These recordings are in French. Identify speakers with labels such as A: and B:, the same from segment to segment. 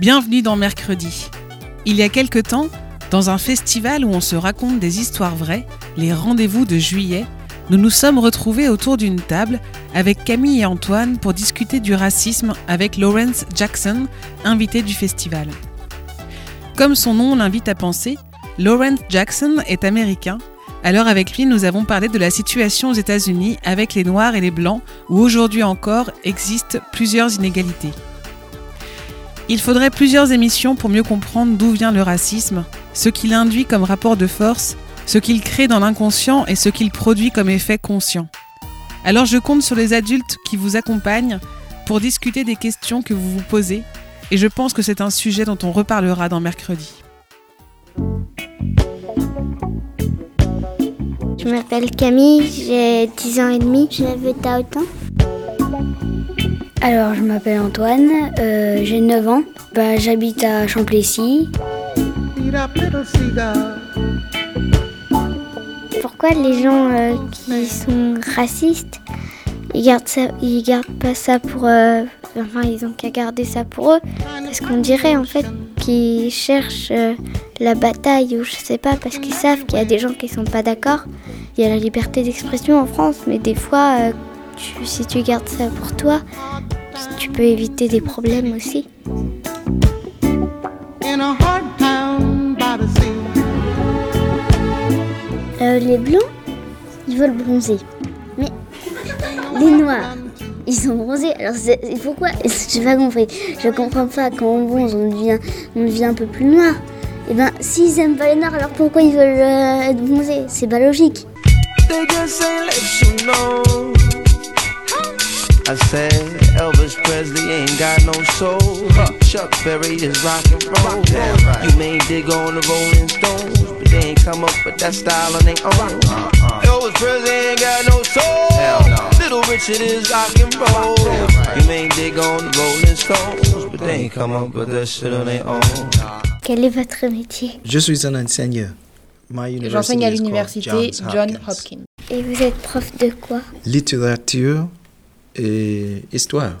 A: Bienvenue dans Mercredi. Il y a quelque temps, dans un festival où on se raconte des histoires vraies, les rendez-vous de juillet, nous nous sommes retrouvés autour d'une table avec Camille et Antoine pour discuter du racisme avec Lawrence Jackson, invité du festival. Comme son nom l'invite à penser, Lawrence Jackson est américain, alors avec lui nous avons parlé de la situation aux États-Unis avec les Noirs et les Blancs où aujourd'hui encore existent plusieurs inégalités. Il faudrait plusieurs émissions pour mieux comprendre d'où vient le racisme, ce qu'il induit comme rapport de force, ce qu'il crée dans l'inconscient et ce qu'il produit comme effet conscient. Alors je compte sur les adultes qui vous accompagnent pour discuter des questions que vous vous posez, et je pense que c'est un sujet dont on reparlera dans mercredi.
B: Je m'appelle Camille, j'ai 10 ans et demi. Je n'avais pas autant.
C: Alors, je m'appelle Antoine, euh, j'ai 9 ans. Bah, J'habite à Champlessis.
B: Pourquoi les gens euh, qui sont racistes, ils gardent, ça, ils gardent pas ça pour... euh, enfin, ils ont qu'à garder ça pour eux? Parce qu'on dirait en fait qu'ils cherchent euh, la bataille ou je sais pas, parce qu'ils savent qu'il y a des gens qui sont pas d'accord. Il y a la liberté d'expression en France, mais des fois, tu- si tu gardes ça pour toi, tu peux éviter des problèmes aussi. Euh, les blancs, ils veulent bronzer. Mais les noirs, ils sont bronzés. Alors pourquoi? Je pas compris. Je comprends pas. Quand on bronze, on devient, on devient un peu plus noir. Et ben, s'ils aiment pas les noirs, alors pourquoi ils veulent euh, être bronzés? C'est pas logique.
D: They just ain't let you know. I said Elvis Presley ain't got no soul. Chuck Berry is rock and roll. You may dig on the Rolling Stones, but they ain't come up with that style on their own. Elvis Presley ain't got no soul. Little Richard is rock and roll. You may dig on the Rolling Stones, but they ain't come up with that shit on their own.
B: Quel est votre métier?
E: Je suis un enseignant. My university
F: J'enseigne à l'université
E: Johns
F: John
E: Hopkins.
F: Hopkins.
B: Et vous êtes prof de quoi?
E: Littérature et histoire.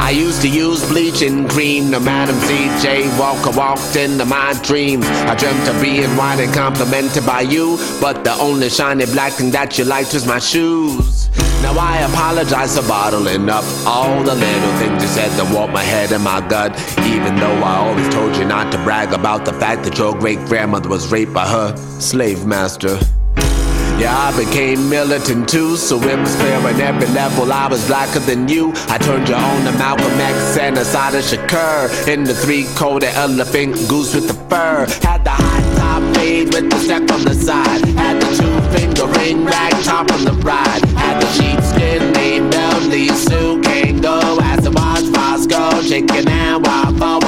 G: I used to use bleach bleaching cream. The Madam C.J. Walker walked into my dreams. I dreamt of being white and complimented by you. But the only shiny black thing that you liked was my shoes. Now I apologize for bottling up all the little things you said that warped my head and my gut. Even though I always told you not to brag about the fact that your great grandmother was raped by her slave master. Yeah, I became militant too, so it was clear on every level I was blacker than you. I turned you on to Malcolm X and Asada Shakur. In the three-coated elephant goose with the fur. Had the high top fade with the step on the side. Had the two-finger ring rag top on the ride. Had the sheepskin named Dudley Sue Kango. As the watch Fosco, chicken and waffle.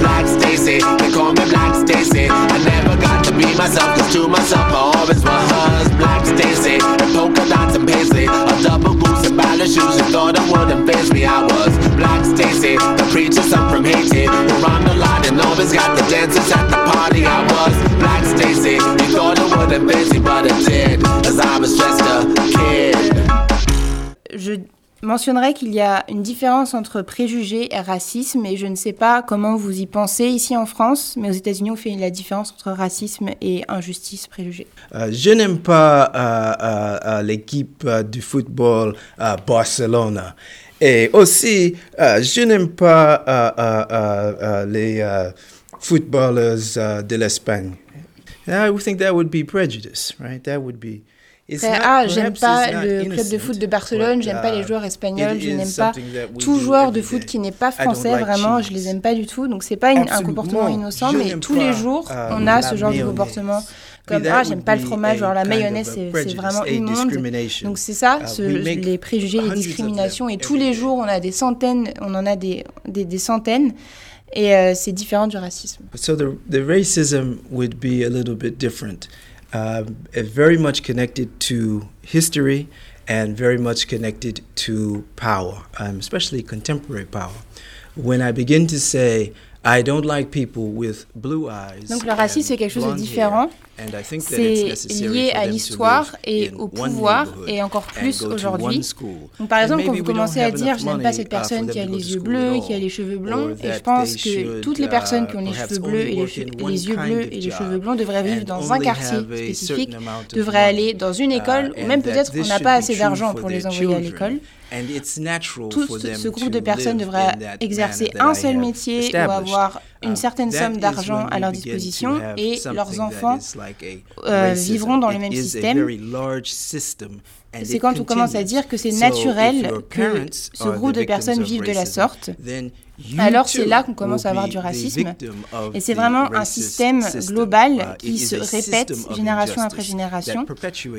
G: Black Stacy, they call me Black Stacy. I never got to be myself, cause to myself I always was. Polka and paisley. A double goose and ballet shoes. You thought it wouldn't face me, I was Black Stacy. The preacher son from Haiti. Who rhymed a lot and always got the dancers at the party. I was Black Stacy. You thought it wouldn't face me, but it did. Cause I was just
F: mentionnerai qu'il y a une différence entre préjugés et racisme et je ne sais pas comment vous y pensez ici en France, mais aux États-Unis on fait la différence entre racisme et injustice préjugés.
E: Euh, je n'aime pas euh, euh, euh, l'équipe euh, du football à Barcelone. Et aussi, euh, je n'aime pas euh, euh, euh, euh, les euh, footballers euh, de l'Espagne. I would think that would be prejudice, right? That would be.
F: Ah, j'aime pas le club de foot de Barcelone, j'aime pas les joueurs espagnols, je n'aime pas tout joueur de foot qui n'est pas français, vraiment, je les aime pas du tout. Donc c'est pas un comportement innocent, mais tous les jours,
E: euh,
F: on a ce genre de comportement comme ah j'aime pas le fromage, alors la mayonnaise c'est vraiment immonde.
E: discrimination.
F: Donc c'est ça,
E: Uh,
F: ce- les préjugés, les discriminations, et tous les jours on a des centaines, on en a des, des, des centaines, et euh, c'est différent du racisme.
E: So the the racism would be a little bit different, um, uh, very much connected to history and very much connected to power, um, especially contemporary power. When I begin to say I don't like people with blue eyes,
F: Donc le racisme c'est quelque chose de
E: blonde hair,
F: différent.
E: and I think that it's
F: C'est lié à l'histoire et au pouvoir et encore plus aujourd'hui. par
E: And
F: exemple quand vous commencez à dire je n'aime pas cette
E: uh,
F: personne qui a les yeux bleus qui a les cheveux blonds et je pense que toutes les personnes qui ont les
E: uh,
F: cheveux bleus et les, les yeux bleus et les cheveux blonds devraient vivre dans un quartier spécifique, devraient aller dans une école
E: Uh,
F: ou même peut-être qu'on n'a pas assez d'argent pour les envoyer à l'école.
E: And it's natural
F: Tout ce, groupe de personnes devrait exercer un seul métier ou avoir une
E: Um,
F: certaine somme d'argent à leur disposition et leurs enfants euh, vivront dans le même système. C'est quand on commence à dire que c'est naturel que ce groupe de personnes vivent de la sorte, alors c'est là qu'on commence à avoir du racisme. Et c'est vraiment un système global
E: Uh,
F: qui se répète génération après génération.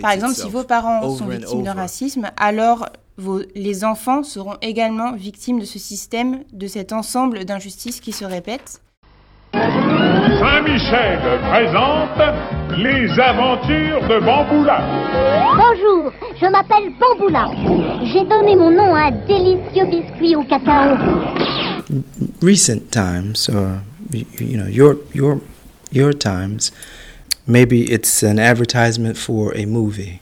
F: Par exemple, si vos parents sont victimes de racisme, alors vos, les enfants seront également victimes de ce système, de cet ensemble d'injustices qui se répètent.
H: Saint-Michel présente les aventures de Bamboula.
I: Bonjour, je m'appelle Bamboula. J'ai donné mon nom à un délicieux biscuit au cacao.
E: recent times or you know your your your times maybe it's an advertisement for a movie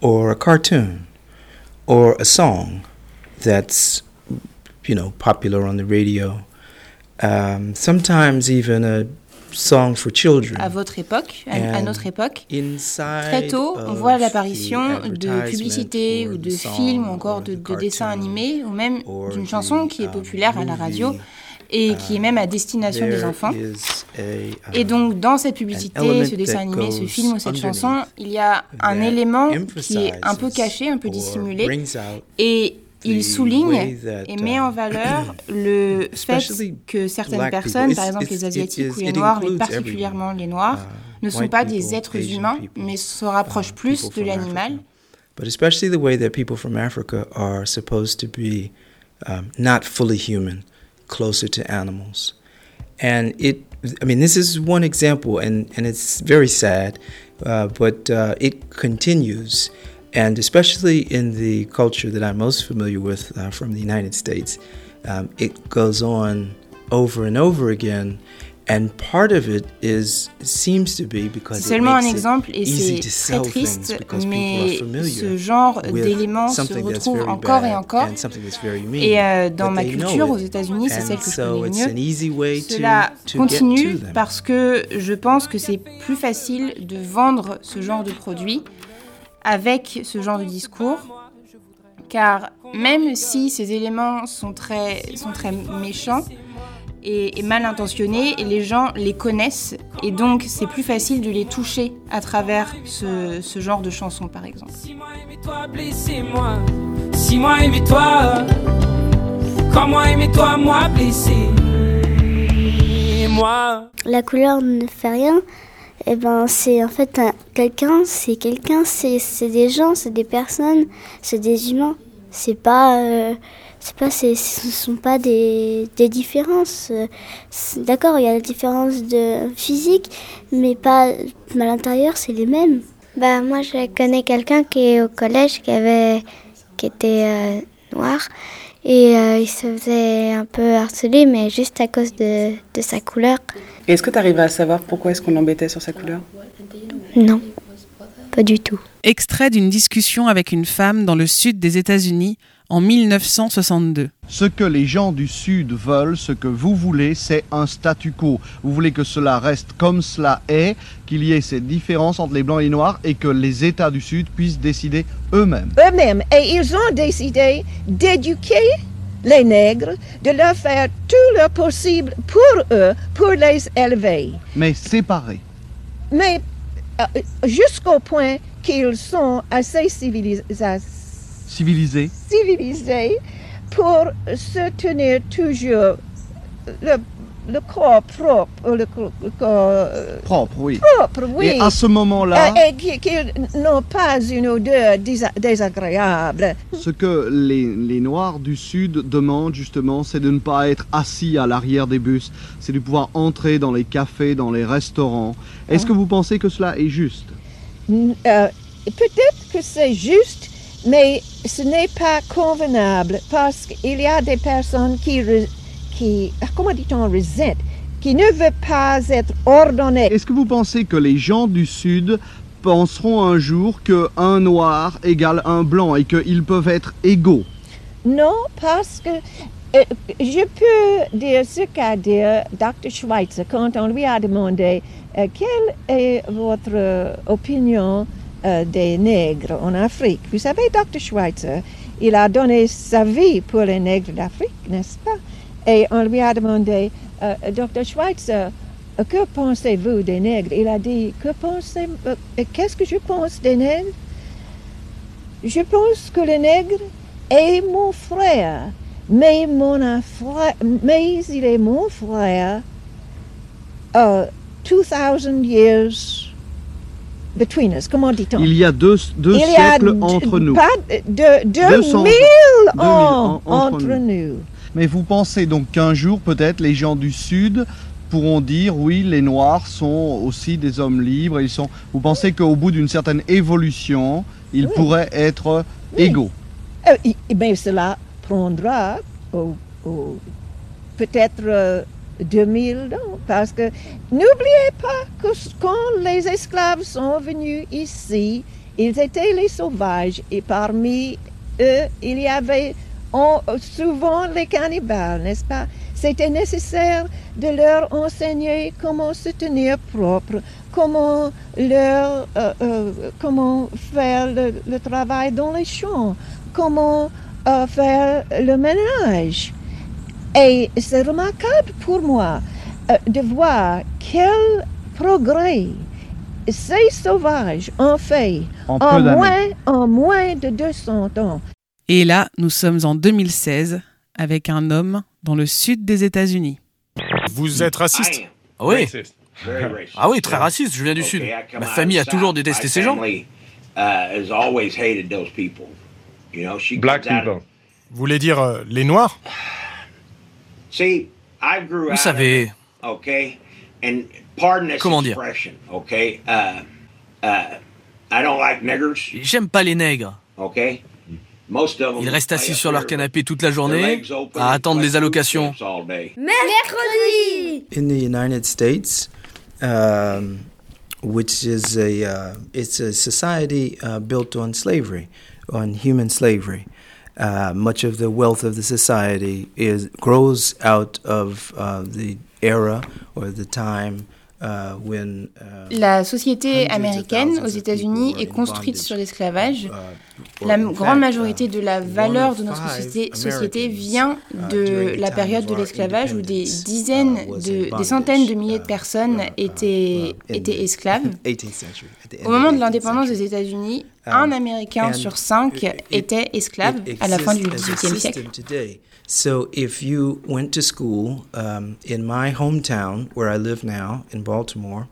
E: or a cartoon or a song that's you know popular on the radio um, sometimes even a song for children
F: À votre époque, à, notre époque, très tôt, on voit l'apparition de publicités ou de films ou encore
E: or
F: de, de dessins animés ou même d'une chanson qui est
E: um,
F: populaire à la radio et qui est même à destination des enfants.
E: is a,
F: Et
E: um,
F: donc, dans cette publicité, ce dessin animé, ce film ou cette chanson, il y a un élément qui est un peu caché, un peu dissimulé, et il souligne et met en valeur le fait que certaines personnes, par exemple les Asiatiques ou les Noirs, mais particulièrement les Noirs,
E: uh,
F: ne sont pas des êtres humains, mais se rapprochent
E: uh,
F: plus de l'animal.
E: But especially the way that people from Africa are supposed to be um, not fully human, closer to animals. And it, I mean, this is one example, and, and it's very sad, uh, but uh, it continues. And especially in the culture that I'm most familiar with uh, from the United States, um, it goes on over and over again. And part of it is seems to be because
F: C'est
E: it
F: seulement un exemple et
E: easy
F: c'est
E: to
F: très triste,
E: because people
F: mais
E: are familiar
F: ce genre
E: with
F: d'éléments se retrouve encore et encore.
E: and something that's very mean,
F: Et euh, dans ma culture aux États-Unis, c'est celle que je
E: so
F: connais
E: it's
F: mieux.
E: an easy way to-
F: Cela
E: to
F: continue parce que je pense que c'est plus facile de vendre ce genre de produit avec ce genre de discours. Car même si ces éléments sont très, sont très méchants et, et mal intentionnés, les gens les connaissent, et donc c'est plus facile de les toucher à travers ce, ce genre de chansons, par exemple.
J: toi, blessez-moi. Si moi aimez-toi, quand moi aimez-toi, moi blessé. Moi.
B: La couleur ne fait rien. Eh ben, c'est en fait un- quelqu'un, c'est quelqu'un, c'est des gens, c'est des personnes, c'est des humains. C'est pas, euh, c'est pas, ce sont pas des, des différences. D'accord, il y a la différence de physique, mais pas à l'intérieur, c'est les mêmes.
K: Bah moi je connais quelqu'un qui est au collège qui avait qui était euh, noir et euh, il se faisait un peu harceler mais juste à cause de, de sa couleur.
L: Est-ce que tu arrives à savoir pourquoi est-ce qu'on l'embêtait sur sa couleur?
K: Non, pas du tout.
A: Extrait d'une discussion avec une femme dans le sud des États-Unis en 1962.
M: Ce que les gens du Sud veulent, ce que vous voulez, c'est un statu quo. Vous voulez que cela reste comme cela est, qu'il y ait ces différences entre les Blancs et les Noirs et que les États du Sud puissent décider eux-mêmes.
N: eux-mêmes. Et ils ont décidé d'éduquer les nègres, de leur faire tout leur possible pour eux, pour les élever.
M: Mais séparés.
N: Mais euh, jusqu'au point qu'ils sont assez civilis-
M: Civilisés.
N: civilisés pour se tenir toujours le le corps propre, ou le, co- le corps euh,
M: Propre, oui.
N: propre, oui.
M: Et à ce moment-là,
N: Euh, et qui, qui n'ont pas une odeur désa- désagréable.
M: ce que les, les Noirs du Sud demandent justement, c'est de ne pas être assis à l'arrière des bus, c'est de pouvoir entrer dans les cafés, dans les restaurants. Est-ce que vous pensez que cela est juste?
N: Euh, Peut-être que c'est juste, mais ce n'est pas convenable parce qu'il y a des personnes qui, qui ah, comment dit-on, resentent, qui ne veulent pas être ordonnées.
M: Est-ce que vous pensez que les gens du Sud penseront un jour qu'un noir égale un blanc et qu'ils peuvent être égaux?
N: Non, parce que euh, je peux dire ce qu'a dit Dr. Schweitzer quand on lui a demandé euh, quelle est votre euh, opinion euh, des nègres en Afrique. Vous savez, Dr. Schweitzer, il a donné sa vie pour les nègres d'Afrique, n'est-ce pas? Et on lui a demandé, euh, Dr. Schweitzer, que pensez-vous des nègres? Il a dit, que pensez, euh, qu'est-ce que je pense des nègres? Je pense que le nègre est mon frère, mais, mon frère, mais il est mon frère uh, 2000 years between us. Comment dit-on?
M: Il y a deux, deux
N: Il y a
M: siècles entre nous.
N: Pas de,
M: 200
N: 2000
M: 2000
N: ans
M: en- entre
N: entre nous.
M: Mais vous pensez donc qu'un jour, peut-être, les gens du Sud pourront dire oui, les Noirs sont aussi des hommes libres. Ils sont. Vous pensez qu'au bout d'une certaine évolution, ils
N: Oui.
M: pourraient être égaux?
N: Euh, i- mais cela prendra peut-être euh, 2000 ans, parce que n'oubliez pas que quand les esclaves sont venus ici, ils étaient les sauvages et parmi eux, il y avait en- souvent les cannibales, n'est-ce pas? C'était nécessaire de leur enseigner comment se tenir propre, comment, leur, euh, euh, comment faire le, le travail dans les champs, comment euh, faire le ménage. Et c'est remarquable pour moi euh, de voir quel progrès ces sauvages ont fait
A: En
N: moins, en moins de 200 ans.
A: Et là, nous sommes en 2016 avec un homme dans le sud des États-Unis.
O: Vous êtes raciste?
P: Ah oui. Ah oui, très raciste, je viens du Sud. Ma famille a toujours détesté ces gens.
O: Black people. Vous voulez dire euh, les Noirs?
P: Vous savez,
Q: Comment
P: dire?
Q: uh,
P: j'aime pas les nègres. Ils restent assis sur leur canapé toute la journée à attendre les allocations.
R: Mercredi!
E: In the United States, um, which is a uh, it's a society uh, built on slavery, on human slavery. Uh, much of the wealth of the society is grows out of uh, the era or the time uh, when uh,
F: La société américaine aux États-Unis est construite sur l'esclavage.
E: or
F: La grande majorité
E: uh,
F: de la
E: one
F: valeur de notre société, société
E: Americans,
F: vient
E: uh,
F: de la période de l'esclavage où des dizaines,
E: uh,
F: de, des centaines de milliers de
E: uh,
F: personnes étaient, esclaves.
E: 18th century, at the end
F: Au moment de
E: the 18th
F: l'indépendance des États-Unis, un Américain sur cinq
E: it-
F: était esclave à la fin du
E: exists as a
F: XVIIIe siècle.
E: today. So if you went to school um, in my hometown, where I live now in Baltimore,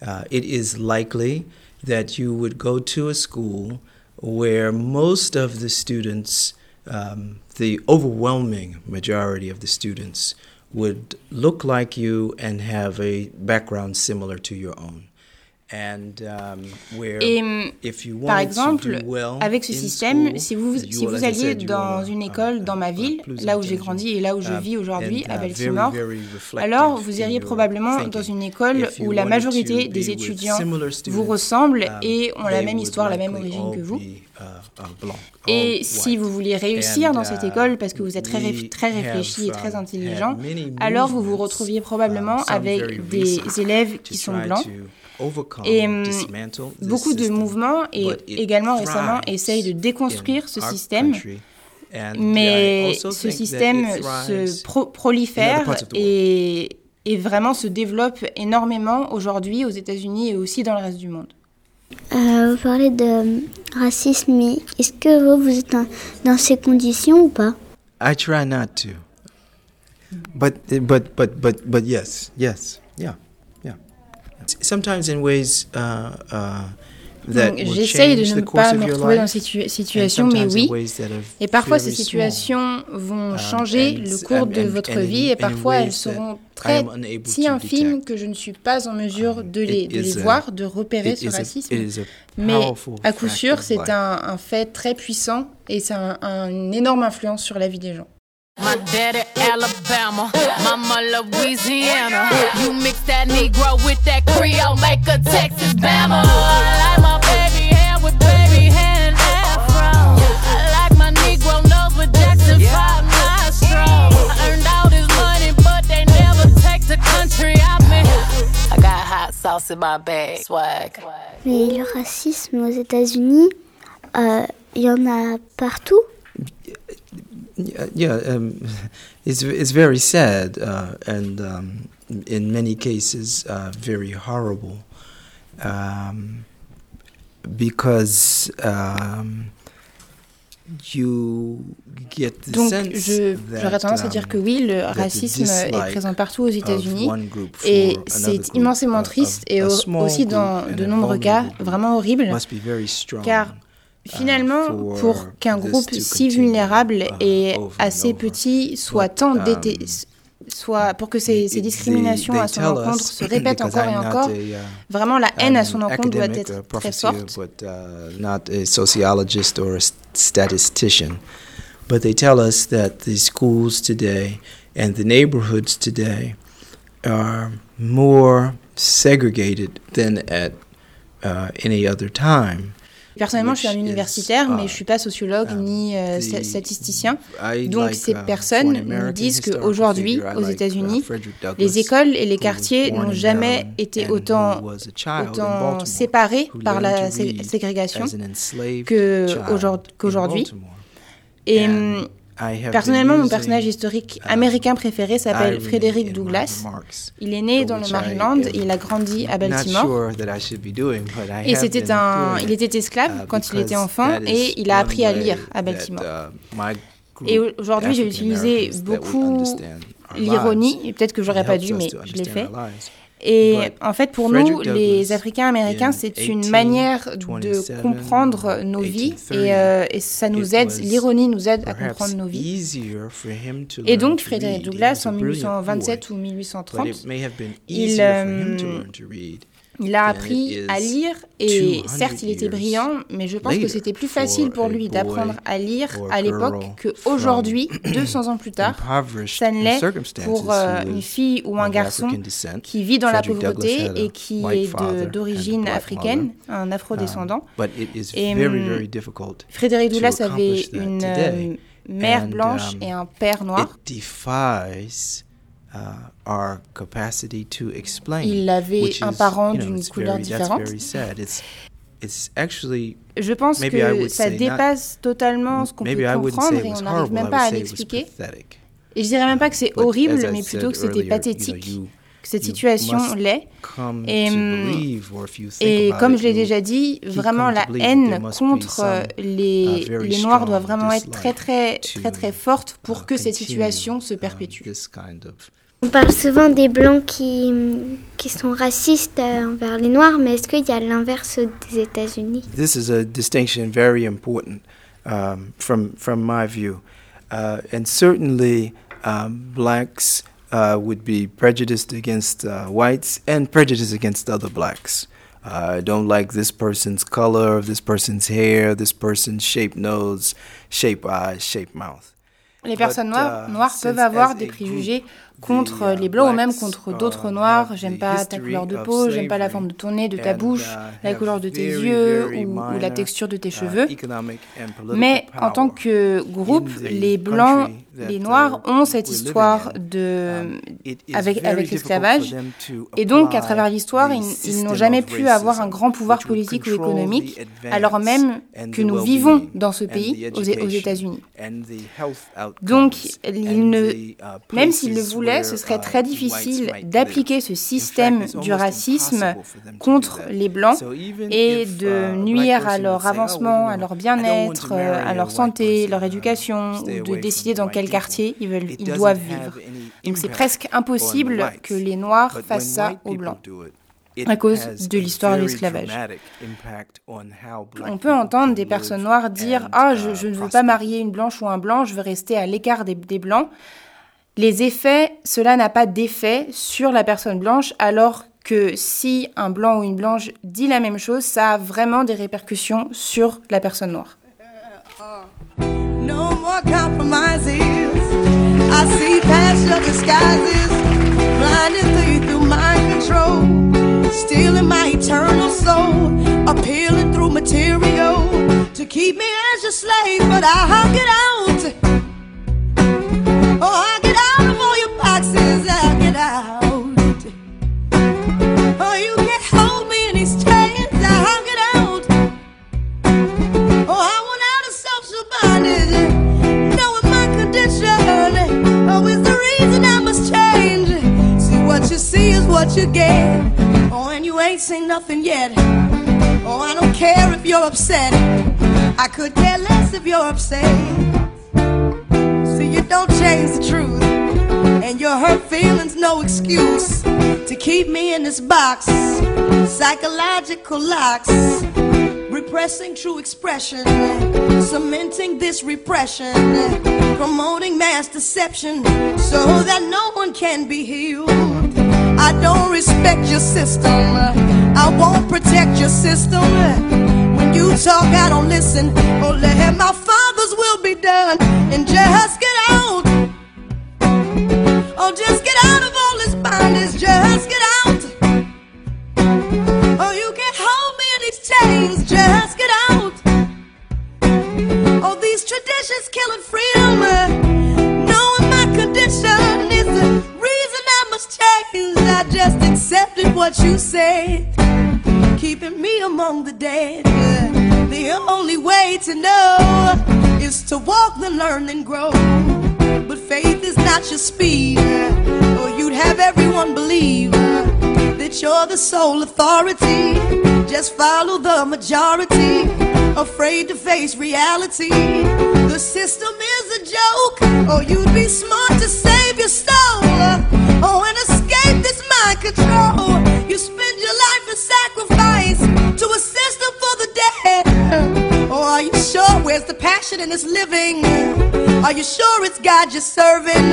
E: uh, it is likely that you would go to a school where most of the students, um, the overwhelming majority of the students, would look like you and have a background similar to your own. And um, where
F: Et
E: you
F: par exemple, avec ce système, si vous, si vous alliez dans une
E: uh,
F: école dans ma ville, là où j'ai grandi et là où je
E: uh,
F: vis aujourd'hui, à
E: uh,
F: Baltimore, alors vous iriez probablement dans une école où la majorité des étudiants vous ressemblent
E: um,
F: et ont la même histoire, la même origine que vous.
E: uh,
F: Et si vous vouliez réussir dans cette
E: uh,
F: école parce que vous êtes très, réf- très réfléchi et très
E: um,
F: intelligent, alors vous vous retrouviez probablement
E: um,
F: avec des élèves qui sont blancs. Et hum, beaucoup de
E: system,
F: mouvements et également récemment essayent de déconstruire ce système. Mais
E: also
F: ce système se pro- prolifère et, et vraiment se développe énormément aujourd'hui aux États-Unis et aussi dans le reste du monde.
K: Euh, vous parlez de euh, racisme, mais est-ce que vous, vous êtes dans, dans ces conditions ou pas?
E: I try not to. But but but but but yes, yes, yeah, yeah. Sometimes in ways uh, uh,
F: J'essaye de ne pas me retrouver dans cette situation, mais oui. Et parfois, ces situations vont uh, changer le cours de votre vie et parfois elles seront très si infimes que je ne suis pas en mesure de les, de les voir, de repérer ce racisme. Mais à coup sûr, c'est un, un, fait très puissant et un, un, une énorme influence sur la vie des gens. My daddy Alabama, mama Louisiana. You mix that Negro with that Creole, make a Texas Bama. I like my baby hair with baby hair afro. I like my Negro nose with Jackson 5 nostrils. I earned all this money, but they never take the country. I got hot sauce in my bag, swag.
K: Mais le racisme aux États-Unis, euh, y en a partout.
E: Yeah, um, it's it's very sad uh, and um, in many cases uh, very horrible. Um, because um, you get the
F: Donc, j'aurais tendance à dire que oui, le racisme est présent partout aux États-Unis et c'est immensément triste et aussi dans de nombreux cas vraiment horrible car Finalement, pour qu'un groupe si vulnérable et assez petit soit tant soit pour que ces, ces, discriminations à son encontre se répètent encore et encore, vraiment la haine à son encontre doit être très forte.
E: not a sociologist or a statistician, but they tell us that the schools today and the neighborhoods today are more segregated than at uh, any other time.
F: Personnellement, je suis un universitaire, mais je ne suis pas sociologue ni euh, statisticien. Donc, ces personnes nous disent qu'aujourd'hui, aux uh, États-Unis, les écoles et les quartiers n'ont jamais été autant, autant séparés par la ségrégation qu'aujourd'hui. Et Personnellement, mon personnage historique uh, américain préféré s'appelle Frederick Douglass. Il est né dans le Maryland et il a grandi à Baltimore. Et c'était un, il était esclave uh, quand il était enfant et il a appris à lire à Baltimore. Uh, et aujourd'hui, j'ai utilisé beaucoup l'ironie, et peut-être que j'aurais pas dû, mais je l'ai fait. Et en fait, pour nous, les Africains américains, c'est une manière de comprendre nos vies et, euh, et ça nous aide, l'ironie nous aide à comprendre nos vies. Et donc, Frédéric Douglass, en 1827 ou 1830, il, il a appris à lire et certes il était brillant, mais je pense que c'était plus facile pour lui d'apprendre à lire à l'époque qu'aujourd'hui, 200 ans plus tard, ça ne l'est pour euh, une fille ou un garçon qui vit dans la pauvreté et qui est d'origine africaine, un afrodescendant. Um, et hum, Frédéric Douglas avait une euh, mère blanche um, et un père noir.
E: Uh,
F: il avait un parent d'une couleur différente. Je pense que ça dépasse totalement ce qu'on peut comprendre et on n'arrive même pas à l'expliquer. Et je dirais même pas que c'est horrible, mais plutôt que c'était pathétique que cette situation l'est. Et, et, comme je l'ai déjà dit, vraiment la haine contre les, les Noirs doit vraiment être très très très très forte pour uh, que cette situation se uh, perpétue.
K: On parle souvent des Blancs qui, qui sont racistes euh, envers les Noirs, mais est-ce qu'il y a l'inverse des États-Unis?
E: This is a distinction very important um, from, from my view. Uh, and certainly um, blacks uh, would be prejudiced against uh, whites and prejudiced against other blacks. I don't like this person's color, this person's hair, this person's shaped nose, shape eyes, shape mouth.
F: Les personnes noires, uh, noires peuvent avoir des préjugés contre les blancs ou même contre d'autres noirs. J'aime pas ta couleur de peau, j'aime pas la forme de ton nez, de ta bouche, la couleur de tes yeux ou, la texture de tes cheveux. Mais en tant que groupe, les blancs, les noirs ont cette histoire de avec avec l'esclavage. et donc à travers l'histoire, ils, n'ont jamais pu avoir un grand pouvoir politique ou économique, alors même que nous vivons dans ce pays aux, aux États-Unis. Donc, ils ne, même s'ils le voulaient ce serait très difficile d'appliquer ce système du racisme contre les Blancs et de nuire à leur avancement, à leur bien-être, à leur santé, leur éducation, ou de décider dans quel quartier ils, veulent, ils doivent vivre.
D: Donc c'est presque impossible que les Noirs fassent ça aux Blancs à cause de l'histoire de l'esclavage. On peut entendre des personnes noires dire Ah, je, je, ne veux pas marier une blanche ou un blanc, je veux rester à l'écart des, des blancs. Les effets, cela n'a pas d'effet sur la personne blanche, alors que si un blanc ou une blanche dit la même chose, ça a vraiment des répercussions sur la personne noire. More compromises. I see past your disguises, blinding through, through mind control, stealing my eternal soul, appealing through material to keep me as your slave. But I'll get out. Oh, I'll get out of all your boxes. I'll get out. You get. Oh, and you ain't seen nothing yet. Oh, I don't care if you're upset. I could care less if you're upset. See, you don't change the truth. And your hurt feelings, no excuse to keep me in this box. Psychological locks, repressing true expression, cementing this repression, promoting mass deception so that no one can be healed. I don't respect your system, I won't protect your system. When you talk, I don't listen. Oh, let my father's will be done and just get out. Oh, just get out of all this bondage. Just get out. Oh, you can't hold me in these chains. Just get out. Oh, these traditions killing freedom. I just accepted what you said. Keeping me among the dead. The only way to know is to walk, then learn, then grow. But faith is not your speed, or you'd have everyone believe that you're the sole authority. Just follow the majority, afraid to face reality. The system is a joke, or you'd be smart to save your soul, control. You spend your life in sacrifice to a system for the dead. Or are you sure where's the passion in this living? Are you sure it's God you're serving?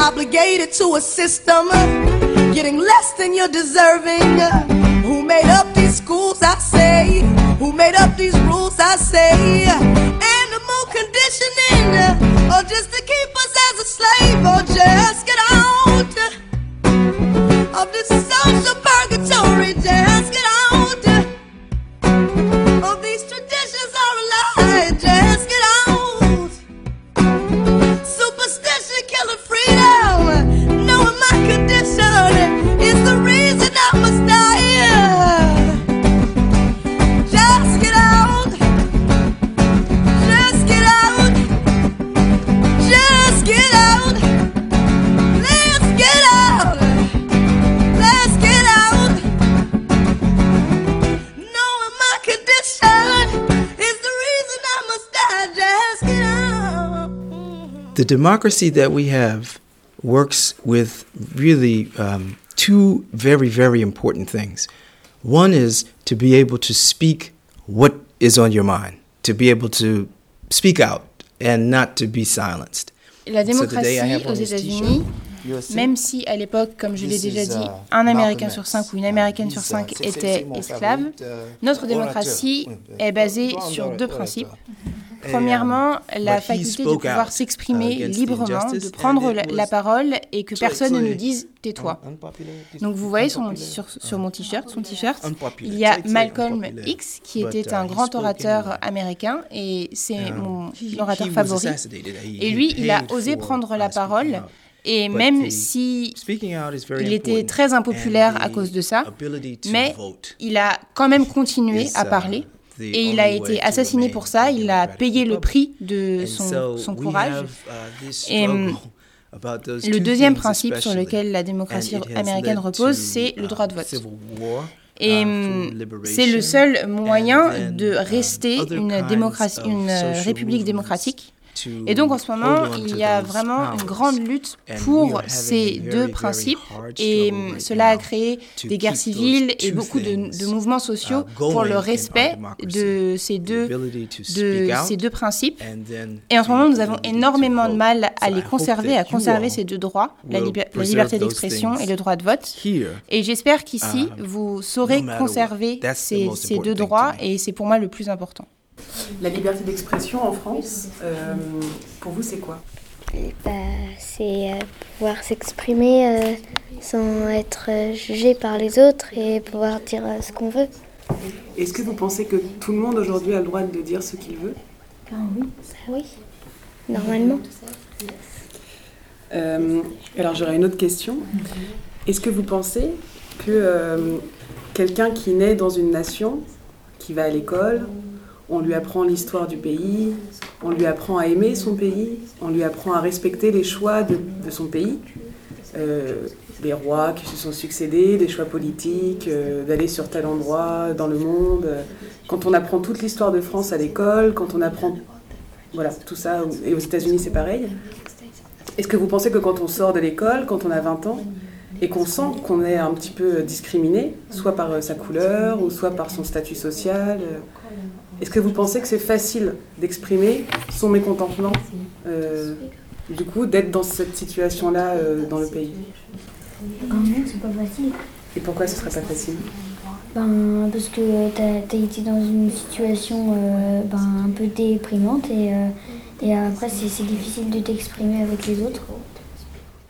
D: Obligated to a system, getting less than you're deserving. Who made up these schools? I say. Who made up these rules? I say. Animal conditioning, or just to keep us as a slave, or just The
E: democracy that we have works with really um, two very, very important things. One is to be able to speak what is on your mind, to be able to speak out and not to be silenced.
D: La
E: So
D: démocratie
E: have
D: aux États-Unis,
E: t-shirt. You see?
D: Même si à l'époque, comme je l'ai déjà dit, un Américain sur cinq ou une Américaine sur cinq était esclave,
E: favorite, uh,
D: notre démocratie est basée sur deux principes. Premièrement,
E: um,
D: la faculté de pouvoir s'exprimer librement, de
E: and
D: prendre la, parole et que personne ne nous dise tais-toi. Donc vous voyez sur mon, sur, sur mon t-shirt, son t-shirt, il y a Malcolm X qui était
E: uh,
D: un grand orateur américain et c'est
E: Um,
D: mon orateur favori. Et lui, il a osé prendre la parole. Et
E: But
D: même si il était très impopulaire à cause de ça, mais il a quand même continué à
E: uh,
D: parler. Et il a été assassiné pour ça, il a payé le prix de son,
E: so
D: son courage.
E: uh,
D: Et hum, le deuxième principe sur lequel la démocratie américaine repose, c'est le
E: uh,
D: droit de vote. Et hum, c'est le seul moyen de
E: um,
D: rester une, démocratie, une république démocratique
F: Et donc en ce moment, il y a vraiment une grande lutte pour ces deux principes et cela a créé des guerres civiles et beaucoup de, mouvements sociaux pour le respect de ces deux, de ces deux principes. Et en ce moment, nous avons énormément de mal à les conserver, à conserver ces deux droits, la, la liberté d'expression et le droit de vote. Et j'espère qu'ici, um, vous saurez conserver ces, ces deux droits et c'est pour moi le plus important.
L: La liberté d'expression en France, euh, pour vous, c'est quoi?
K: Bah, C'est euh, pouvoir s'exprimer euh, sans être jugé par les autres et pouvoir dire ce qu'on veut.
L: Est-ce que vous pensez que tout le monde aujourd'hui a le droit de dire ce qu'il veut?
K: Ah oui. Bah oui, normalement.
L: alors j'aurais une autre question. Est-ce que vous pensez que quelqu'un qui naît dans une nation, qui va à l'école, on lui apprend l'histoire du pays, on lui apprend à aimer son pays, on lui apprend à respecter les choix de, son pays, euh, les rois qui se sont succédés, des choix politiques, euh, d'aller sur tel endroit dans le monde. Quand on apprend toute l'histoire de France à l'école, quand on apprend voilà, tout ça, et aux États-Unis c'est pareil. Est-ce que vous pensez que quand on sort de l'école, quand on a 20 ans, et qu'on sent qu'on est un petit peu discriminé, soit par sa couleur ou soit par son statut social, est-ce que vous pensez que c'est facile d'exprimer son mécontentement, euh, du coup, d'être dans cette situation-là euh, dans le pays?
C: Non, c'est pas facile.
L: Et pourquoi ce serait pas facile?
C: Ben, Parce que tu as, été dans une situation euh, ben, un peu déprimante et, et après, c'est difficile de t'exprimer avec les autres.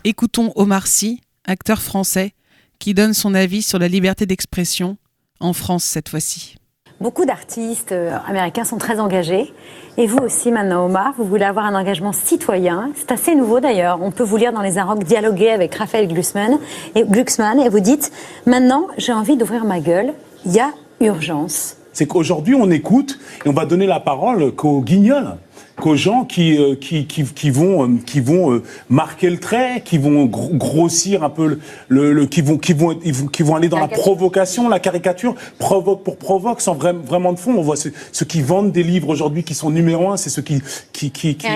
A: Écoutons Omar Sy, acteur français, qui donne son avis sur la liberté d'expression, en France cette fois-ci.
Q: Beaucoup d'artistes euh, américains sont très engagés. Et vous aussi, maintenant, Omar, vous voulez avoir un engagement citoyen. C'est assez nouveau d'ailleurs. On peut vous lire dans les Arocs dialoguer avec Raphaël Glucksmann et, Glucksmann et vous dites Maintenant, j'ai envie d'ouvrir ma gueule. Il y a urgence.
R: C'est qu'aujourd'hui, on écoute et on va donner la parole qu'aux guignols qu'aux gens qui, euh, qui, qui, qui, vont, euh, qui vont euh, marquer le trait, qui vont grossir un peu le, le, qui vont, qui vont, qui vont aller dans la, provocation, la caricature, provoque pour provoque, sans vraiment de fond. On voit ceux, qui vendent des livres aujourd'hui qui sont numéro un, c'est ceux qui, qui, qui, qui,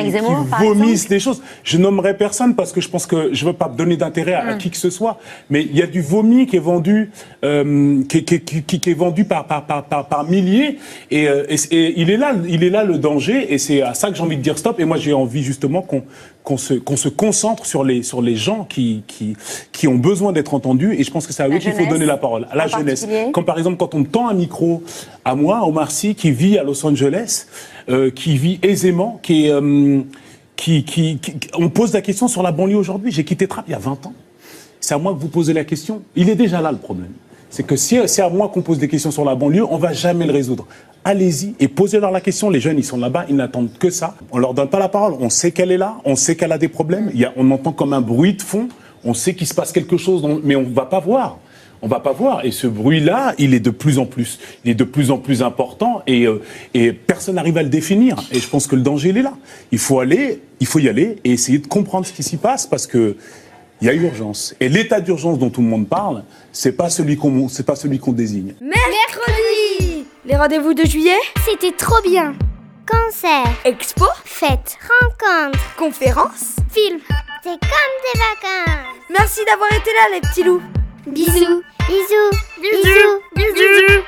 R: vomissent des choses. Je nommerai personne parce que je pense que je veux pas donner d'intérêt à, mm. qui que ce soit, mais il y a du vomi qui est vendu, euh, qui, qui, qui, est vendu par, par, par, par, milliers, et, et, et il est là, il est là le danger, et c'est à ça que j'ai envie de dire stop. Et moi, j'ai envie justement qu'on qu'on se, qu'on se concentre sur les, sur les gens qui, qui, qui ont besoin d'être entendus. Et je pense que c'est à eux qu'il faut donner la parole, à la jeunesse. Comme par exemple, quand on tend un micro à moi, Omar Sy, qui vit à Los Angeles, euh, qui vit aisément, qui est. Euh, qui, qui, on pose la question sur la banlieue aujourd'hui. J'ai quitté Trappes il y a 20 ans. C'est à moi que vous posez la question. Il est déjà là le problème. C'est que si c'est à moi qu'on pose des questions sur la banlieue, on va jamais le résoudre allez-y et posez-leur la question. Les jeunes, ils sont là-bas, ils n'attendent que ça. On leur donne pas la parole. On sait qu'elle est là, on sait qu'elle a des problèmes. Il y a, on entend comme un bruit de fond. On sait qu'il se passe quelque chose, mais on va pas voir. On va pas voir. Et ce bruit-là, il est de plus en plus, il est de plus en plus important et, euh, et personne n'arrive à le définir. Et je pense que le danger, il est là. Il faut aller, il faut y aller et essayer de comprendre ce qui s'y passe parce que il y a urgence. Et l'état d'urgence dont tout le monde parle, c'est pas celui qu'on, c'est pas celui qu'on désigne.
S: Mercredi les rendez-vous de juillet
I: C'était trop bien. Concert,
S: expo,
I: fête, rencontre,
S: conférence,
I: film. C'est comme des vacances.
S: Merci d'avoir été là, les petits loups.
I: Bisous. Bisous. Bisous. Bisous.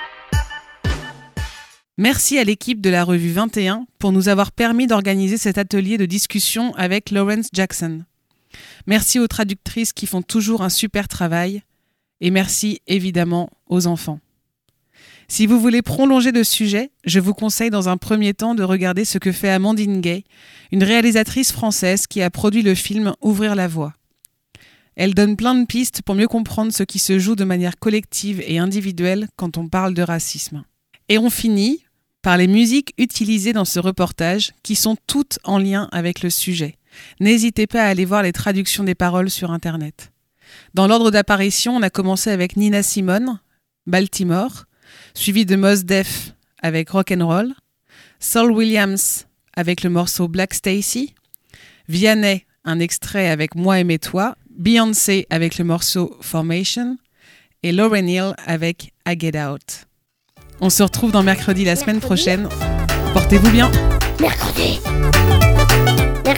A: Merci à l'équipe de la revue 21 pour nous avoir permis d'organiser cet atelier de discussion avec Lawrence Jackson. Merci aux traductrices qui font toujours un super travail. Et merci évidemment aux enfants. Si vous voulez prolonger le sujet, je vous conseille dans un premier temps de regarder ce que fait Amandine Gay, une réalisatrice française qui a produit le film Ouvrir la voie. Elle donne plein de pistes pour mieux comprendre ce qui se joue de manière collective et individuelle quand on parle de racisme. Et on finit par les musiques utilisées dans ce reportage qui sont toutes en lien avec le sujet. N'hésitez pas à aller voir les traductions des paroles sur Internet. Dans l'ordre d'apparition, on a commencé avec Nina Simone, Baltimore, suivi de Mos Def avec Rock'n'Roll, Saul Williams avec le morceau Black Stacy, Vianney, un extrait avec Moi et toi, Beyoncé avec le morceau Formation et Lauren Hill avec I Get Out. On se retrouve dans mercredi la semaine prochaine. Portez-vous bien.
I: Mercredi.